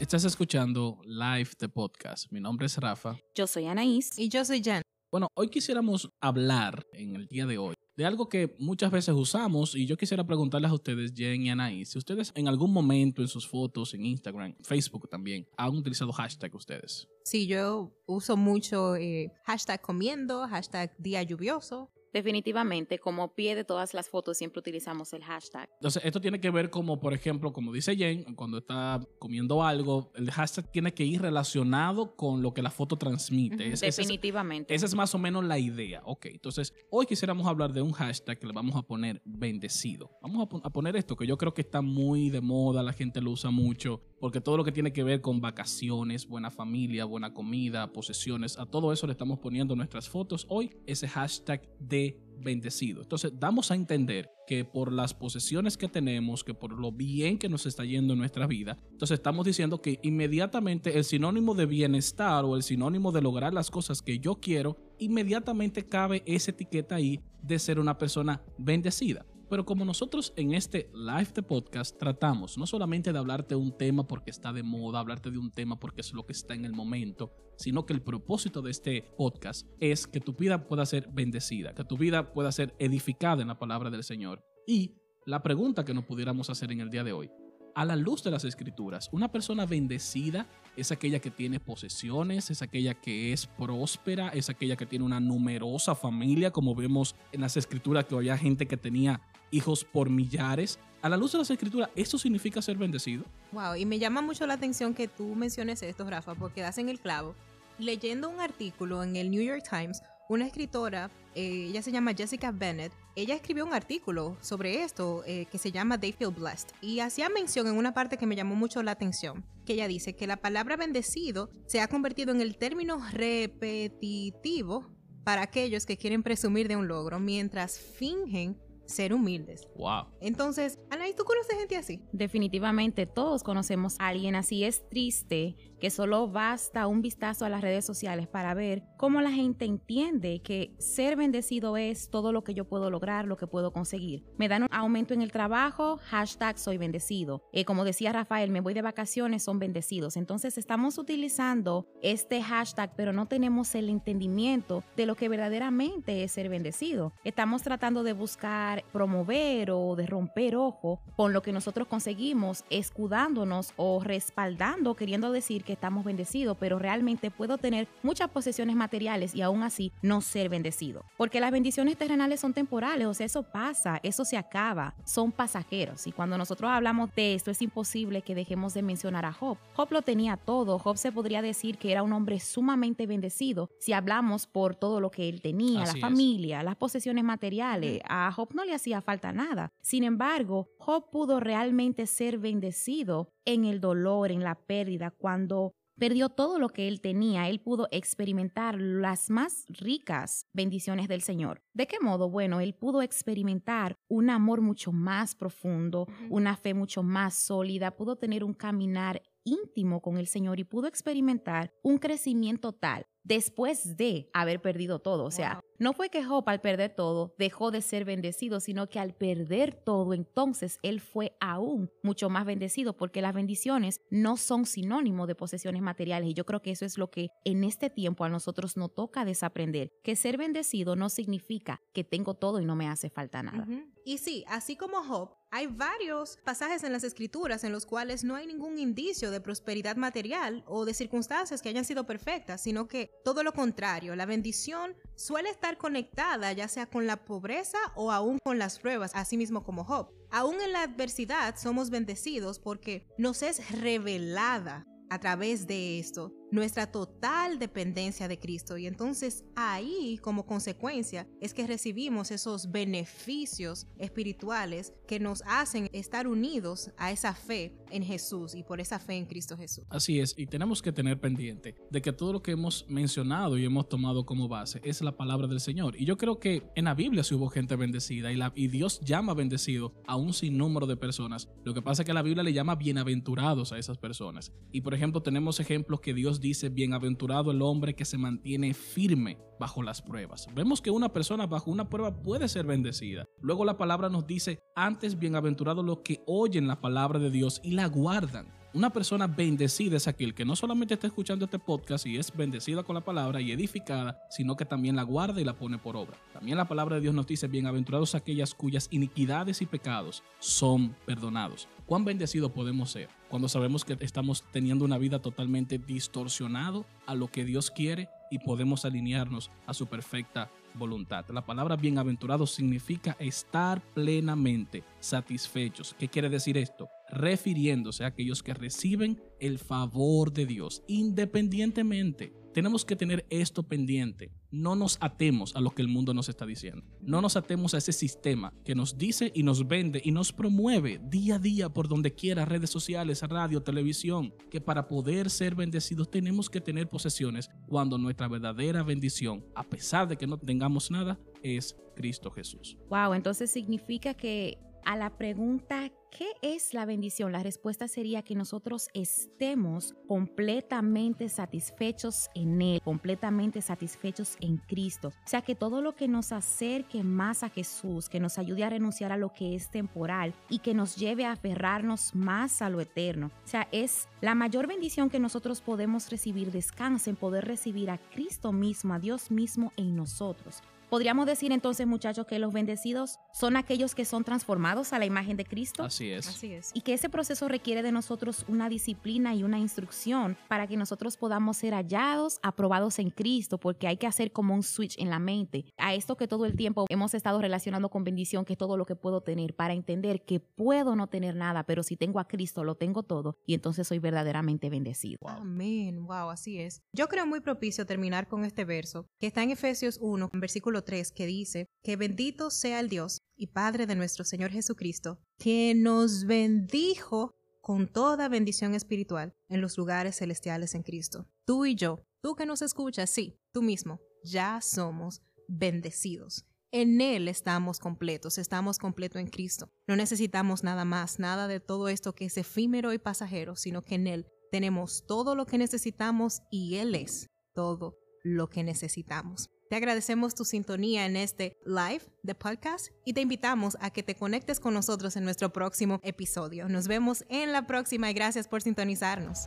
Estás escuchando Live the Podcast. Mi nombre es Rafa. Yo soy Anaís. Y yo soy Jan. Bueno, hoy quisiéramos hablar en el día de hoy de algo que muchas veces usamos y yo quisiera preguntarles a ustedes, Jen y Anaís, si ustedes en algún momento en sus fotos, en Instagram, Facebook también, han utilizado hashtag ustedes. Sí, yo uso mucho eh, hashtag comiendo, hashtag día lluvioso. Definitivamente, como pie de todas las fotos siempre utilizamos el hashtag. Entonces, esto tiene que ver como, por ejemplo, como dice Jen, cuando está comiendo algo, el hashtag tiene que ir relacionado con lo que la foto transmite. Es- esa es- Definitivamente. Esa es más o menos la idea. Ok, entonces hoy quisiéramos hablar de un hashtag que le vamos a poner bendecido. Vamos a, pon- a poner esto que yo creo que está muy de moda, la gente lo usa mucho, porque todo lo que tiene que ver con vacaciones, buena familia, buena comida, posesiones, a todo eso le estamos poniendo nuestras fotos hoy, ese hashtag de bendecido. Entonces damos a entender que por las posesiones que tenemos, que por lo bien que nos está yendo en nuestra vida, entonces estamos diciendo que inmediatamente el sinónimo de bienestar o el sinónimo de lograr las cosas que yo quiero, inmediatamente cabe esa etiqueta ahí de ser una persona bendecida. Pero como nosotros en este live de podcast tratamos no solamente de hablarte de un tema porque está de moda, hablarte de un tema porque es lo que está en el momento, sino que el propósito de este podcast es que tu vida pueda ser bendecida, que tu vida pueda ser edificada en la palabra del Señor. Y la pregunta que nos pudiéramos hacer en el día de hoy, a la luz de las escrituras, una persona bendecida es aquella que tiene posesiones, es aquella que es próspera, es aquella que tiene una numerosa familia, como vemos en las escrituras que había gente que tenía hijos por millares. A la luz de las escrituras, ¿eso significa ser bendecido? Wow, y me llama mucho la atención que tú menciones esto, Rafa, porque das en el clavo. Leyendo un artículo en el New York Times, una escritora, eh, ella se llama Jessica Bennett, ella escribió un artículo sobre esto eh, que se llama They Feel Blessed y hacía mención en una parte que me llamó mucho la atención, que ella dice que la palabra bendecido se ha convertido en el término repetitivo para aquellos que quieren presumir de un logro mientras fingen ser humildes. ¡Wow! Entonces, Anaís, ¿tú conoces gente así? Definitivamente todos conocemos a alguien así. Es triste que solo basta un vistazo a las redes sociales para ver cómo la gente entiende que ser bendecido es todo lo que yo puedo lograr, lo que puedo conseguir. Me dan un aumento en el trabajo, hashtag soy bendecido. Eh, como decía Rafael, me voy de vacaciones, son bendecidos. Entonces estamos utilizando este hashtag, pero no tenemos el entendimiento de lo que verdaderamente es ser bendecido. Estamos tratando de buscar promover o de romper ojo con lo que nosotros conseguimos, escudándonos o respaldando, queriendo decir que estamos bendecidos, pero realmente puedo tener muchas posesiones materiales y aún así no ser bendecido. Porque las bendiciones terrenales son temporales, o sea, eso pasa, eso se acaba, son pasajeros. Y cuando nosotros hablamos de esto, es imposible que dejemos de mencionar a Job. Job lo tenía todo, Job se podría decir que era un hombre sumamente bendecido si hablamos por todo lo que él tenía, Así la es. familia, las posesiones materiales. A Job no le hacía falta nada. Sin embargo, Job pudo realmente ser bendecido en el dolor, en la pérdida, cuando perdió todo lo que él tenía, él pudo experimentar las más ricas bendiciones del Señor. ¿De qué modo? Bueno, él pudo experimentar un amor mucho más profundo, una fe mucho más sólida, pudo tener un caminar íntimo con el Señor y pudo experimentar un crecimiento tal después de haber perdido todo. O sea, Wow. no fue que Job al perder todo dejó de ser bendecido, sino que al perder todo entonces él fue aún mucho más bendecido porque las bendiciones no son sinónimo de posesiones materiales y yo creo que eso es lo que en este tiempo a nosotros nos toca desaprender, que ser bendecido no significa que tengo todo y no me hace falta nada. Y sí, así como Job, hay varios pasajes en las escrituras en los cuales no hay ningún indicio de prosperidad material o de circunstancias que hayan sido perfectas, sino que todo lo contrario, la bendición suele estar conectada ya sea con la pobreza o aún con las pruebas, así mismo como Job. Aún en la adversidad somos bendecidos porque nos es revelada a través de esto nuestra total dependencia de Cristo y entonces ahí como consecuencia es que recibimos esos beneficios espirituales que nos hacen estar unidos a esa fe en Jesús y por esa fe en Cristo Jesús. Así es, y tenemos que tener pendiente de que todo lo que hemos mencionado y hemos tomado como base es la palabra del Señor. Y yo creo que en la Biblia sí hubo gente bendecida y, la, y Dios llama bendecido a un sinnúmero de personas. Lo que pasa es que la Biblia le llama bienaventurados a esas personas. Y por ejemplo, tenemos ejemplos que Dios dice, bienaventurado el hombre que se mantiene firme bajo las pruebas. Vemos que una persona bajo una prueba puede ser bendecida. Luego la palabra nos dice, antes bienaventurados los que oyen la palabra de Dios y la guardan. Una persona bendecida es aquel que no solamente está escuchando este podcast y es bendecida con la palabra y edificada, sino que también la guarda y la pone por obra. También la palabra de Dios nos dice, bienaventurados aquellas cuyas iniquidades y pecados son perdonados. ¿Cuán bendecido podemos ser cuando sabemos que estamos teniendo una vida totalmente distorsionado a lo que Dios quiere y podemos alinearnos a su perfecta voluntad. La palabra bienaventurado significa estar plenamente satisfechos. ¿Qué quiere decir esto? Refiriéndose a aquellos que reciben el favor de Dios independientemente tenemos que tener esto pendiente. No nos atemos a lo que el mundo nos está diciendo. No nos atemos a ese sistema que nos dice y nos vende y nos promueve día a día por donde quiera, redes sociales, radio, televisión, que para poder ser bendecidos tenemos que tener posesiones cuando nuestra verdadera bendición, a pesar de que no tengamos nada, es Cristo Jesús. Wow, entonces significa que a la pregunta ¿qué es la bendición? La respuesta sería que nosotros estemos completamente satisfechos en Él, completamente satisfechos en Cristo. O sea, que todo lo que nos acerque más a Jesús, que nos ayude a renunciar a lo que es temporal y que nos lleve a aferrarnos más a lo eterno. O sea, es la mayor bendición que nosotros podemos recibir, descansa en poder recibir a Cristo mismo, a Dios mismo en nosotros. Podríamos decir entonces, muchachos, que los bendecidos son aquellos que son transformados a la imagen de Cristo. Así es. Así es. Y que ese proceso requiere de nosotros una disciplina y una instrucción para que nosotros podamos ser hallados, aprobados en Cristo, porque hay que hacer como un switch en la mente. A esto que todo el tiempo hemos estado relacionando con bendición, que es todo lo que puedo tener, para entender que puedo no tener nada, pero si tengo a Cristo, lo tengo todo, y entonces soy verdaderamente bendecido. Amén. Wow, así es. Yo creo muy propicio terminar con este verso, que está en Efesios 1, en versículo 3 que dice, que bendito sea el Dios y Padre de nuestro Señor Jesucristo, que nos bendijo con toda bendición espiritual en los lugares celestiales en Cristo. Tú y yo, tú que nos escuchas, sí, tú mismo, ya somos bendecidos. En Él estamos completos, estamos completos en Cristo. No necesitamos nada más, nada de todo esto que es efímero y pasajero, sino que en Él tenemos todo lo que necesitamos y Él es todo lo que necesitamos. Te agradecemos tu sintonía en este live de podcast y te invitamos a que te conectes con nosotros en nuestro próximo episodio. Nos vemos en la próxima y gracias por sintonizarnos.